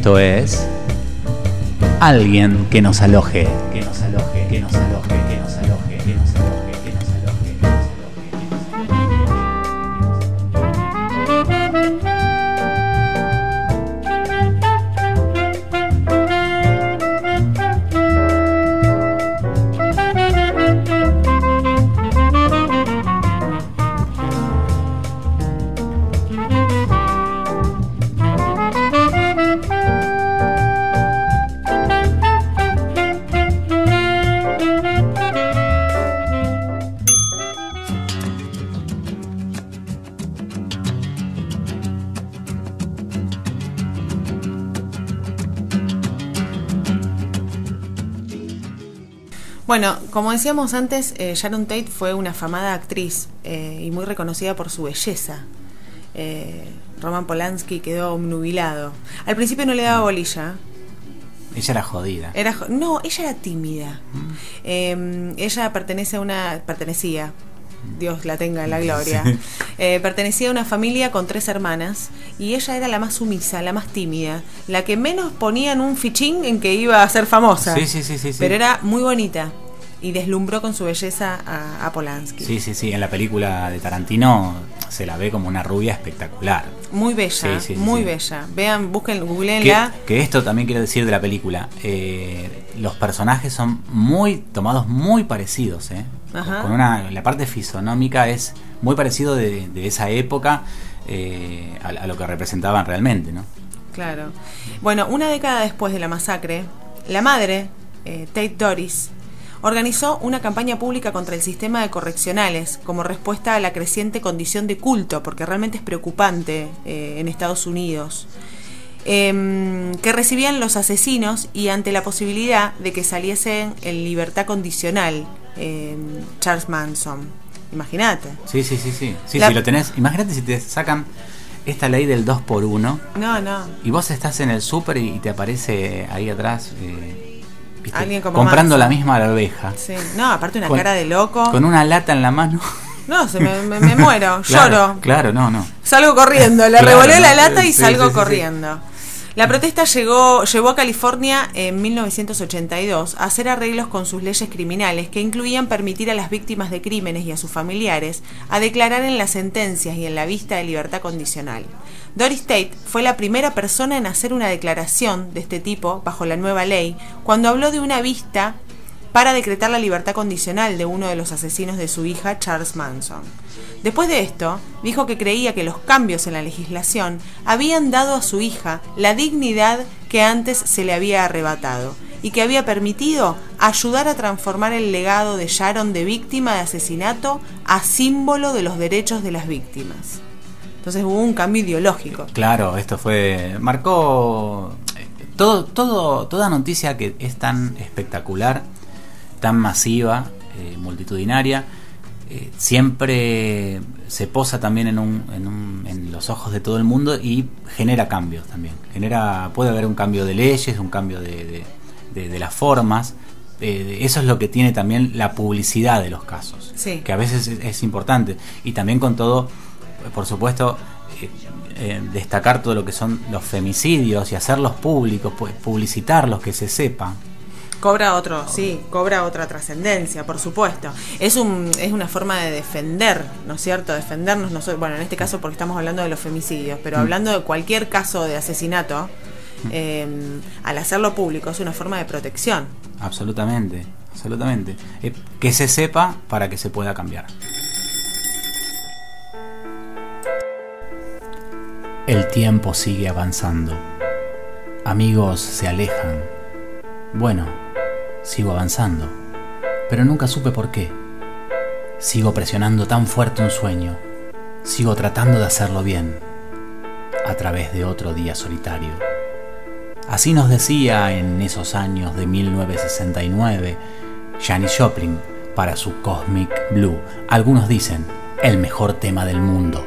Speaker 1: Esto es alguien que nos aloje,
Speaker 2: Bueno, como decíamos antes, eh, Sharon Tate fue una afamada actriz eh, y muy reconocida por su belleza. Eh, Roman Polanski quedó obnubilado. Al principio no le daba bolilla.
Speaker 1: Ella era jodida.
Speaker 2: Era, jo- no, ella era tímida. Eh, ella pertenece a una, pertenecía Dios la tenga en la gloria. (laughs) Eh, pertenecía a una familia con tres hermanas y ella era la más sumisa, la más tímida, la que menos ponía en un fichín en que iba a ser famosa.
Speaker 1: Sí, sí, sí, sí, sí.
Speaker 2: Pero era muy bonita y deslumbró con su belleza a, a Polanski.
Speaker 1: Sí, sí, sí. En la película de Tarantino se la ve como una rubia espectacular.
Speaker 2: Muy bella,
Speaker 1: Sí, sí, sí,
Speaker 2: muy
Speaker 1: sí.
Speaker 2: bella. Vean, busquen,
Speaker 1: Que,
Speaker 2: googleenla.
Speaker 1: que esto también quiero decir de la película. eh, los personajes son muy tomados muy parecidos, ¿eh?
Speaker 2: Ajá.
Speaker 1: Con una, la parte fisonómica es muy parecido de, de esa época eh, a, a lo que representaban realmente, ¿no?
Speaker 2: Claro. Bueno, una década después de la masacre, la madre, eh, Tate Doris, organizó una campaña pública contra el sistema de correccionales como respuesta a la creciente condición de culto, porque realmente es preocupante eh, en Estados Unidos, em, que recibían los asesinos y ante la posibilidad de que saliesen en libertad condicional em, Charles Manson. Imagínate.
Speaker 1: Sí, sí, sí, sí. Sí,
Speaker 2: La-
Speaker 1: si lo tenés, imagínate si te sacan esta ley del 2 por 1
Speaker 2: No, no.
Speaker 1: y vos estás en el súper y, y te aparece ahí atrás eh, ¿viste?
Speaker 2: Alguien como
Speaker 1: comprando la misma arveja.
Speaker 2: Sí. No, aparte una
Speaker 1: Con-
Speaker 2: cara de loco.
Speaker 1: Con una lata en la mano.
Speaker 2: No, se me, me- me muero, (laughs)
Speaker 1: Claro,
Speaker 2: lloro.
Speaker 1: Claro, no, no.
Speaker 2: Salgo corriendo, le (laughs)
Speaker 1: Claro,
Speaker 2: revolé
Speaker 1: ¿no?
Speaker 2: la lata y
Speaker 1: Sí,
Speaker 2: salgo
Speaker 1: sí.
Speaker 2: corriendo. La protesta llegó, llevó a California en 1982 a hacer arreglos con sus leyes criminales que incluían permitir a las víctimas de crímenes y a sus familiares a declarar en las sentencias y en la vista de libertad condicional. Doris Tate fue la primera persona en hacer una declaración de este tipo bajo la nueva ley cuando habló de una vista para decretar la libertad condicional de uno de los asesinos de su hija, Charles Manson. Después de esto, dijo que creía que los cambios en la legislación habían dado a su hija la dignidad que antes se le había arrebatado y que había permitido ayudar a transformar el legado de Sharon de víctima de asesinato a símbolo de los derechos de las víctimas. Entonces hubo un cambio ideológico.
Speaker 1: Claro, esto fue. Marcó. Todo, todo, toda noticia que es tan espectacular, tan masiva, eh, multitudinaria, eh, siempre se posa también en, un, en, un- en los ojos de todo el mundo y genera cambios también. Genera, puede haber un cambio de leyes, un cambio de, de- de- de las formas. Eh, eso es lo que tiene también la publicidad de los casos,
Speaker 2: Sí.
Speaker 1: que a veces es, es importante. Y también con todo, por supuesto, eh, eh, destacar todo lo que son los femicidios y hacerlos públicos, pues, publicitarlos, que se sepa.
Speaker 2: Cobra otro, sí, cobra otra trascendencia, por supuesto. Es un es una forma de defender, ¿no es cierto? Defendernos nosotros, bueno, en este caso porque estamos hablando de los femicidios, pero
Speaker 1: Mm.
Speaker 2: hablando de cualquier caso de asesinato, eh, al hacerlo público es una forma de protección.
Speaker 1: Absolutamente, absolutamente. Eh, que se sepa para que se pueda cambiar. El tiempo sigue avanzando. Amigos se alejan. Bueno, sigo avanzando. Pero nunca supe por qué. Sigo presionando tan fuerte un sueño. Sigo tratando de hacerlo bien. A través de otro día solitario. Así nos decía en esos años de 1969 Janis Joplin para su Cosmic Blue. Algunos dicen el mejor tema del mundo.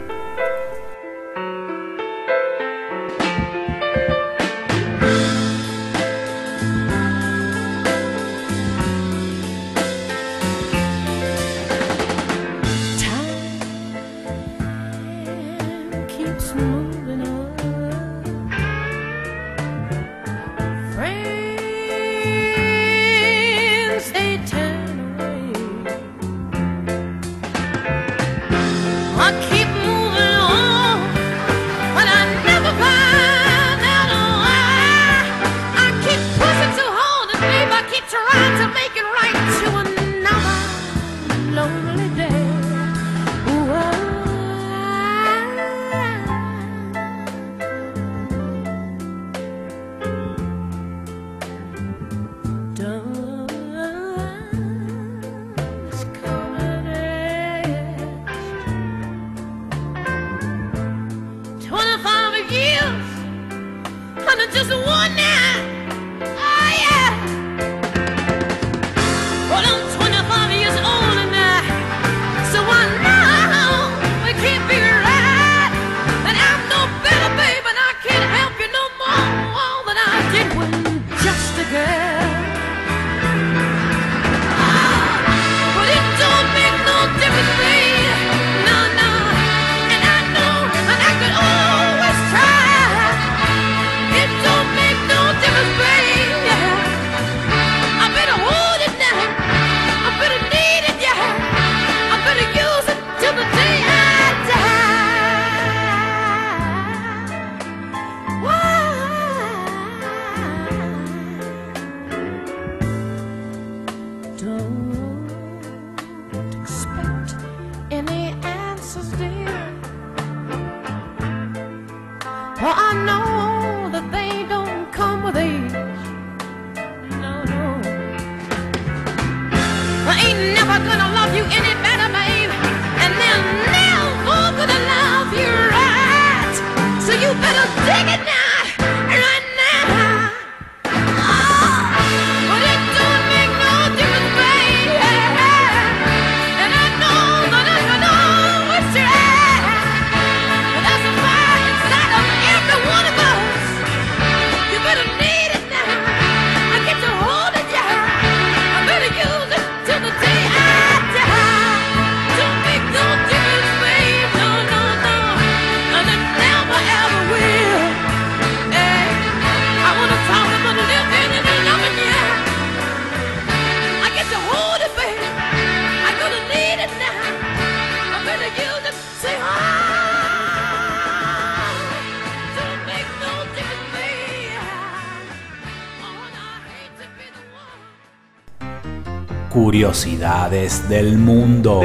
Speaker 1: Curiosidades del mundo.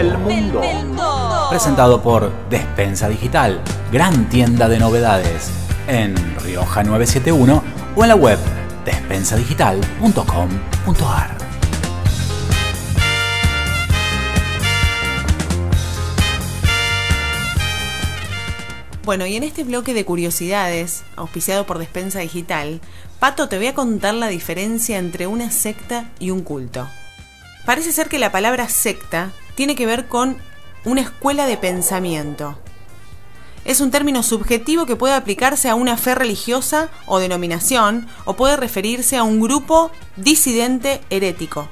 Speaker 1: Presentado por Despensa Digital, gran tienda de novedades en Rioja 971 o en la web despensadigital.com.ar.
Speaker 2: Bueno, y en este bloque de curiosidades, auspiciado por Despensa Digital, Pato, te voy a contar la diferencia entre una secta y un culto. Parece ser que la palabra secta tiene que ver con una escuela de pensamiento. Es un término subjetivo que puede aplicarse a una fe religiosa o denominación, o puede referirse a un grupo disidente herético.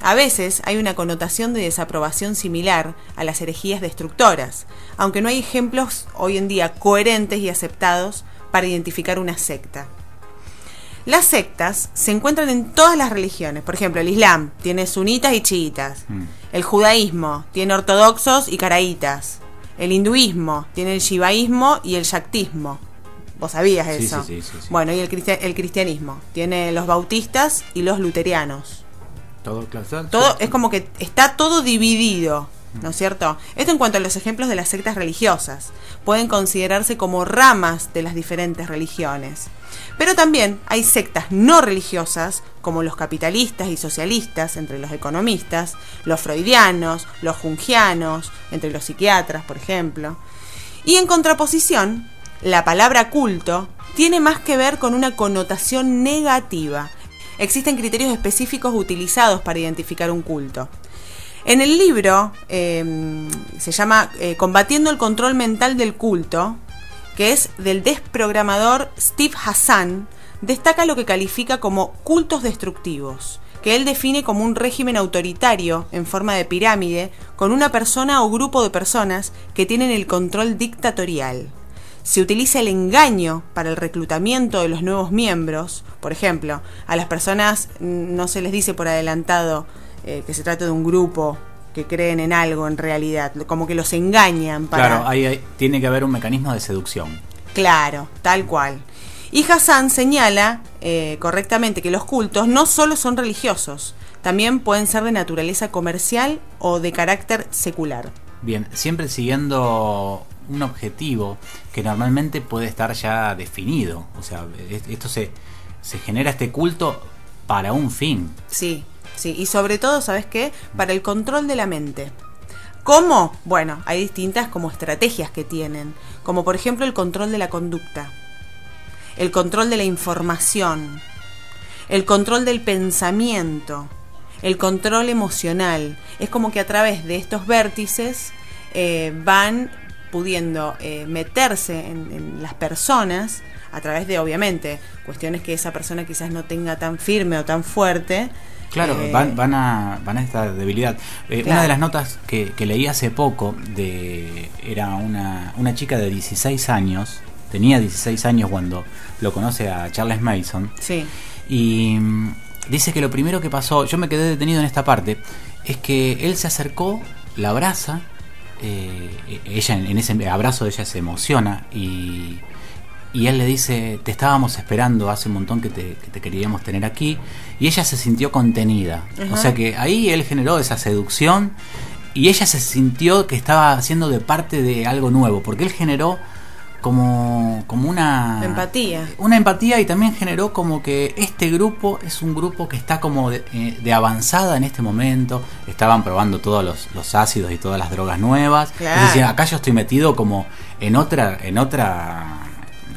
Speaker 2: A veces hay una connotación de desaprobación similar a las herejías destructoras, aunque no hay ejemplos hoy en día coherentes y aceptados para identificar una secta. Las sectas se encuentran en todas las religiones. Por ejemplo, el Islam tiene sunitas y chiitas. El judaísmo tiene ortodoxos y caraítas. El hinduismo tiene el shivaísmo y el shaktismo. ¿Vos sabías eso?
Speaker 1: sí, sí, sí.
Speaker 2: Bueno, y el, cristian- el cristianismo tiene los bautistas y los luterianos.
Speaker 1: Todo.
Speaker 2: Todo es como que está todo dividido, ¿no es cierto? Esto en cuanto a los ejemplos de las sectas religiosas. Pueden considerarse como ramas de las diferentes religiones. Pero también hay sectas no religiosas, como los capitalistas y socialistas entre los economistas, los freudianos, los jungianos, entre los psiquiatras, por ejemplo. Y en contraposición, la palabra culto tiene más que ver con una connotación negativa. Existen criterios específicos utilizados para identificar un culto. En el libro eh, se llama eh, Combatiendo el control mental del culto, que es del desprogramador Steve Hassan, destaca lo que califica como cultos destructivos, que él define como un régimen autoritario en forma de pirámide con una persona o grupo de personas que tienen el control dictatorial. Se utiliza el engaño para el reclutamiento de los nuevos miembros. Por ejemplo, a las personas no se les dice por adelantado eh, que se trata de un grupo que creen en algo en realidad, como que los engañan para...
Speaker 1: Claro, ahí, ahí tiene que haber un mecanismo de seducción.
Speaker 2: Claro, tal cual. Y Hassan señala eh, correctamente que los cultos no solo son religiosos, también pueden ser de naturaleza comercial o de carácter secular.
Speaker 1: Bien, siempre siguiendo un objetivo que normalmente puede estar ya definido. O sea, es- esto se, se genera este culto para un fin.
Speaker 2: Sí, sí, y sobre todo, ¿sabes qué? Para el control de la mente. ¿Cómo? Bueno, hay distintas como estrategias que tienen, como por ejemplo el control de la conducta, el control de la información, el control del pensamiento, el control emocional. Es como que a través de estos vértices eh, van pudiendo eh, meterse en, en las personas a través de, obviamente, cuestiones que esa persona quizás no tenga tan firme o tan fuerte.
Speaker 1: Claro,
Speaker 2: Eh,
Speaker 1: van, van, a, van a esta debilidad. Eh,
Speaker 2: Claro.
Speaker 1: Una de las notas que, que leí hace poco de era una, una chica de 16 años, tenía 16 años cuando lo conoce a Charles Mason,
Speaker 2: Sí.
Speaker 1: y mm, dice que lo primero que pasó, yo me quedé detenido en esta parte, es que él se acercó, la abraza, eh, ella en, en ese abrazo ella se emociona y, y él le dice, te estábamos esperando hace un montón que te, que te queríamos tener aquí, y ella se sintió contenida.
Speaker 2: Ajá.
Speaker 1: O sea que ahí él generó esa seducción y ella se sintió que estaba haciendo de parte de algo nuevo, porque él generó como, como una
Speaker 2: Empatía.
Speaker 1: una empatía y también generó como que este grupo es un grupo que está como de, eh, de avanzada en este momento. Estaban probando todos los, los ácidos y todas las drogas nuevas.
Speaker 2: Claro.
Speaker 1: Es decir, acá yo estoy metido como en otra, en otra,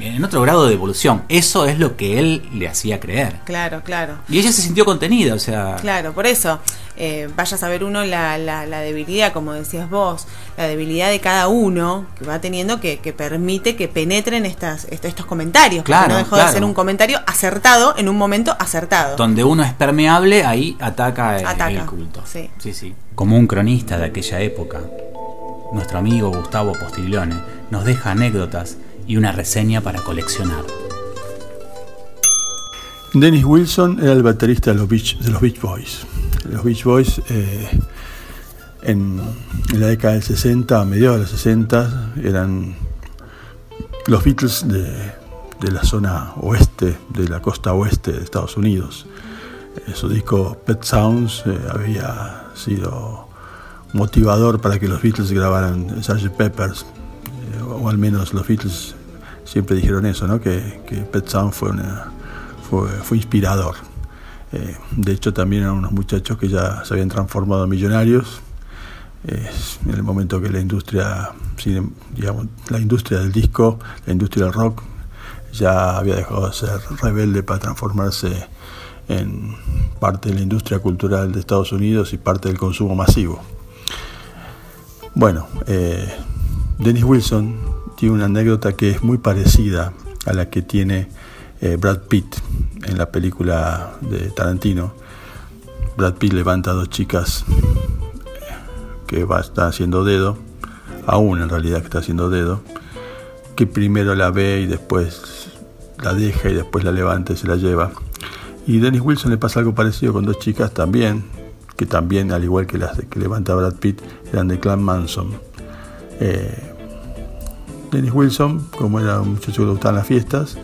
Speaker 1: en otro grado de evolución. Eso es lo que él le hacía creer.
Speaker 2: Claro, claro.
Speaker 1: Y ella se sintió contenida, o sea,
Speaker 2: Claro, por eso, eh, vaya a saber uno la, la, la debilidad, como decías vos, la debilidad de cada uno que va teniendo que, que permite que penetren estas, est- estos comentarios.
Speaker 1: Claro,
Speaker 2: no dejó
Speaker 1: claro.
Speaker 2: de ser un comentario acertado en un momento acertado.
Speaker 1: donde uno es permeable, ahí ataca el,
Speaker 2: Ataca,
Speaker 1: el culto.
Speaker 2: sí.
Speaker 1: sí, sí. Como un cronista de aquella época, nuestro amigo Gustavo Postiglione nos deja anécdotas y una reseña para coleccionar.
Speaker 10: Dennis Wilson era el baterista de los Beach, de los Beach Boys. Los Beach Boys eh, en, la década del 60, a mediados de los 60, eran los Beatles de, de la zona oeste, de la costa oeste de Estados Unidos. Eh, su disco Pet Sounds eh, había sido motivador para que los Beatles grabaran Sgt. Peppers, eh, o al menos los Beatles siempre dijeron eso, ¿no? que, que Pet Sounds fue, una, fue, fue inspirador. Eh, de hecho, también eran unos muchachos que ya se habían transformado millonarios. En el momento que la industria, cine- digamos, la industria del disco, la industria del rock, ya había dejado de ser rebelde para transformarse en parte de la industria cultural de Estados Unidos y parte del consumo masivo. Bueno, eh, Dennis Wilson una anécdota que es muy parecida a la que tiene eh, Brad Pitt en la película de Tarantino. Brad Pitt levanta a dos chicas eh, que va, están haciendo dedo, aún en realidad que está haciendo dedo, que primero la ve y después la deja y después la levanta y se la lleva. Y Dennis Wilson le pasa algo parecido con dos chicas también, que también, al igual que las que levanta Brad Pitt, eran de Clan Manson. Eh, Dennis Wilson, como era un muchacho que le gustaban las fiestas,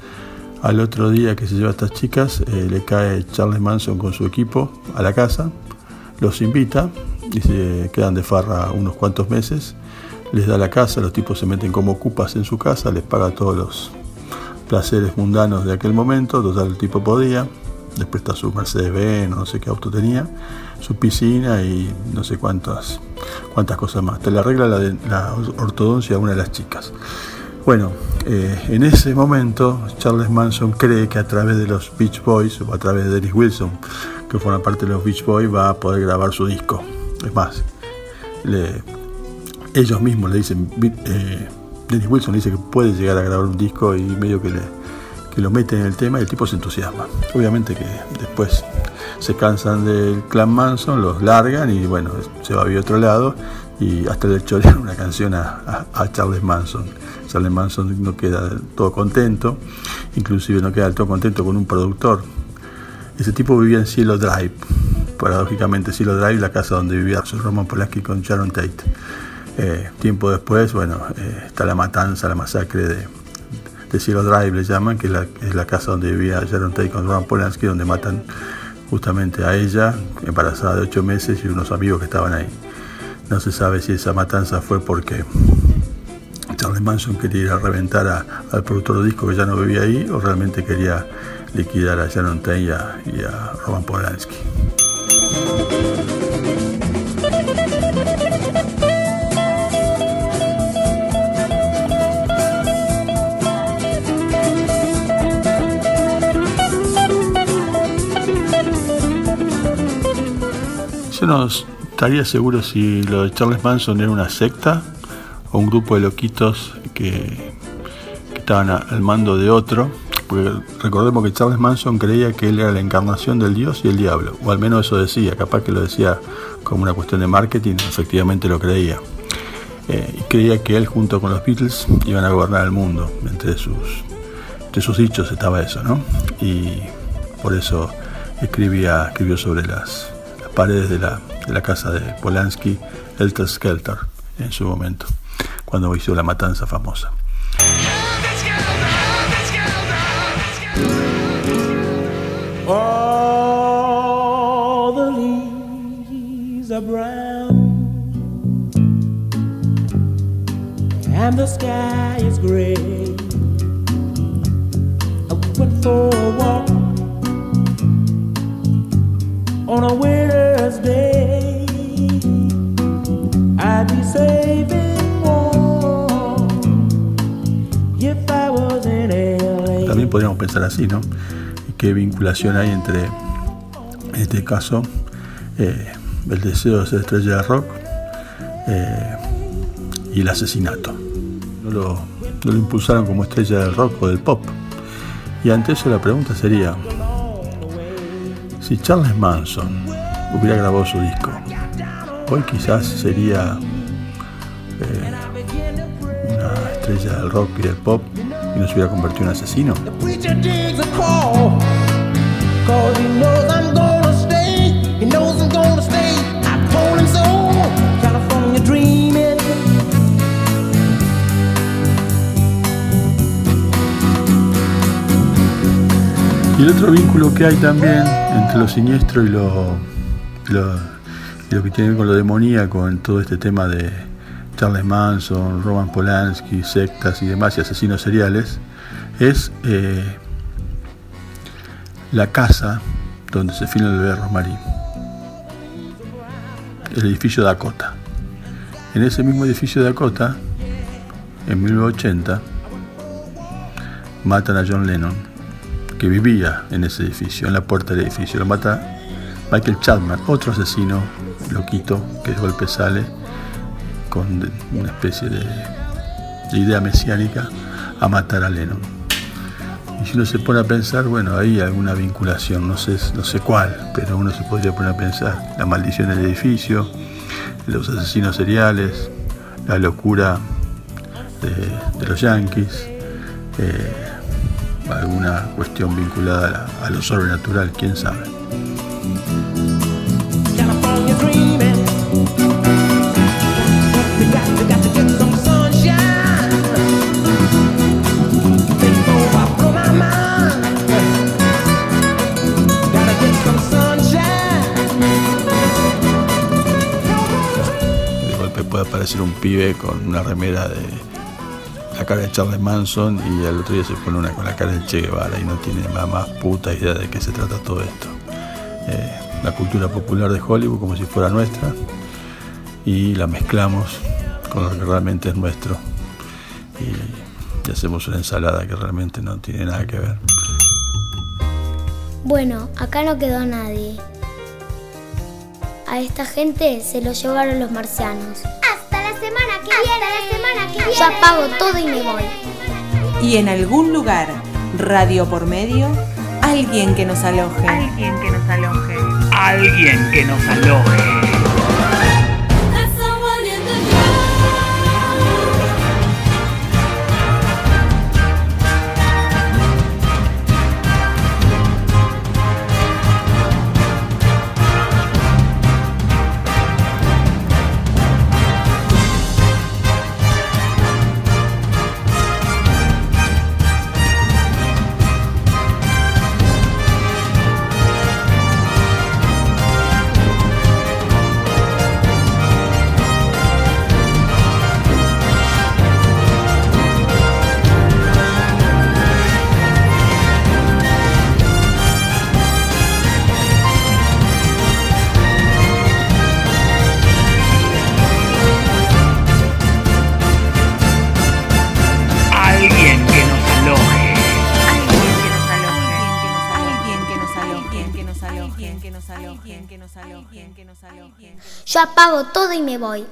Speaker 10: al otro día que se lleva a estas chicas, eh, le cae Charles Manson con su equipo a la casa, los invita y se quedan de farra unos cuantos meses, les da la casa, los tipos se meten como ocupas en su casa, les paga todos los placeres mundanos de aquel momento, total el tipo podía, después está su Mercedes Benz, no sé qué auto tenía, su piscina y no sé cuántas cuántas cosas más. Te le arregla la, de- la ortodoncia a una de las chicas. Bueno, eh, en ese momento Charles Manson cree que a través de los Beach Boys o a través de Dennis Wilson, que forma parte de los Beach Boys, va a poder grabar su disco. Es más, le- ellos mismos le dicen, "Vi- eh, Dennis Wilson le dice que puede llegar a grabar un disco y medio que, le, que lo mete en el tema y el tipo se entusiasma. Obviamente que después se cansan del clan Manson, los largan y bueno, se va a otro lado y hasta le chorean una canción a, Charles Manson. Charles Manson no queda todo contento, inclusive no queda todo contento con un productor. Ese tipo vivía en Cielo Drive, paradójicamente Cielo Drive, la casa donde vivía Roman Polanski con Sharon Tate. Eh, tiempo después, bueno, eh, está la matanza, la masacre de, de Cielo Drive, le llaman, que es la, casa donde vivía Sharon Tate con Roman Polanski, donde matan justamente a ella, embarazada de ocho meses, y unos amigos que estaban ahí. No se sabe si esa matanza fue porque Charles Manson quería ir a reventar al productor de disco que ya no vivía ahí, o realmente quería liquidar a Sharon Tate y a, y a Roman Polanski. Yo no estaría seguro si lo de Charles Manson era una secta o un grupo de loquitos que, estaban al mando de otro. Porque recordemos que Charles Manson creía que él era la encarnación del Dios y el diablo, o al menos eso decía, capaz que lo decía como una cuestión de marketing, efectivamente lo creía. Eh, y creía que él junto con los Beatles iban a gobernar el mundo, entre sus, entre sus dichos estaba eso, ¿no? Y por eso escribía, escribió sobre las paredes de la, de la casa de Polanski, Helter Skelter, en su momento, cuando hizo la matanza famosa.
Speaker 7: And the sky is gray. I for walk on a winter's. I'd be warm if I was LA.
Speaker 10: También podríamos pensar así, ¿no? ¿Qué vinculación hay entre, en este caso, eh, el deseo de ser estrella de rock eh, y el asesinato? No lo, no lo impulsaron como estrella del rock o del pop. Y ante eso la pregunta sería, si Charles Manson hubiera grabado su disco, hoy quizás sería eh, una estrella del rock y del pop y no se hubiera convertido en asesino. Y el otro vínculo que hay también entre lo siniestro y lo, lo, y lo que tiene con lo demoníaco en todo este tema de Charles Manson, Roman Polanski, sectas y demás y asesinos seriales es eh, la casa donde se filma el bebé Rosemary, el edificio Dakota. En ese mismo edificio Dakota, en 1980, matan a John Lennon, que vivía en ese edificio, en la puerta del edificio. Lo mata Michael Chapman, otro asesino loquito que de golpe sale con una especie de, de idea mesiánica a matar a Lennon. Y si uno se pone a pensar, bueno, hay alguna vinculación, no sé, no sé cuál, pero uno se podría poner a pensar la maldición del edificio, los asesinos seriales, la locura de, de los yankees, eh, alguna cuestión vinculada a, la, a lo sobrenatural, quién sabe. De golpe puede aparecer un pibe con una remera de la cara de Charles Manson y al otro día se pone una con la cara de Che Guevara y no tiene la más puta idea de qué se trata todo esto. Eh, la cultura popular de Hollywood como si fuera nuestra y la mezclamos con lo que realmente es nuestro y, y hacemos una ensalada que realmente no tiene nada que ver.
Speaker 8: Bueno, acá no quedó nadie. A esta gente se lo llevaron los marcianos.
Speaker 11: Semana que viene. Hasta la semana que viene.
Speaker 8: Yo apago todo y me voy.
Speaker 2: Y en algún lugar, radio por medio, alguien que nos aloje.
Speaker 12: Alguien que nos aloje.
Speaker 13: Alguien que nos aloje.
Speaker 8: Apago todo y me voy.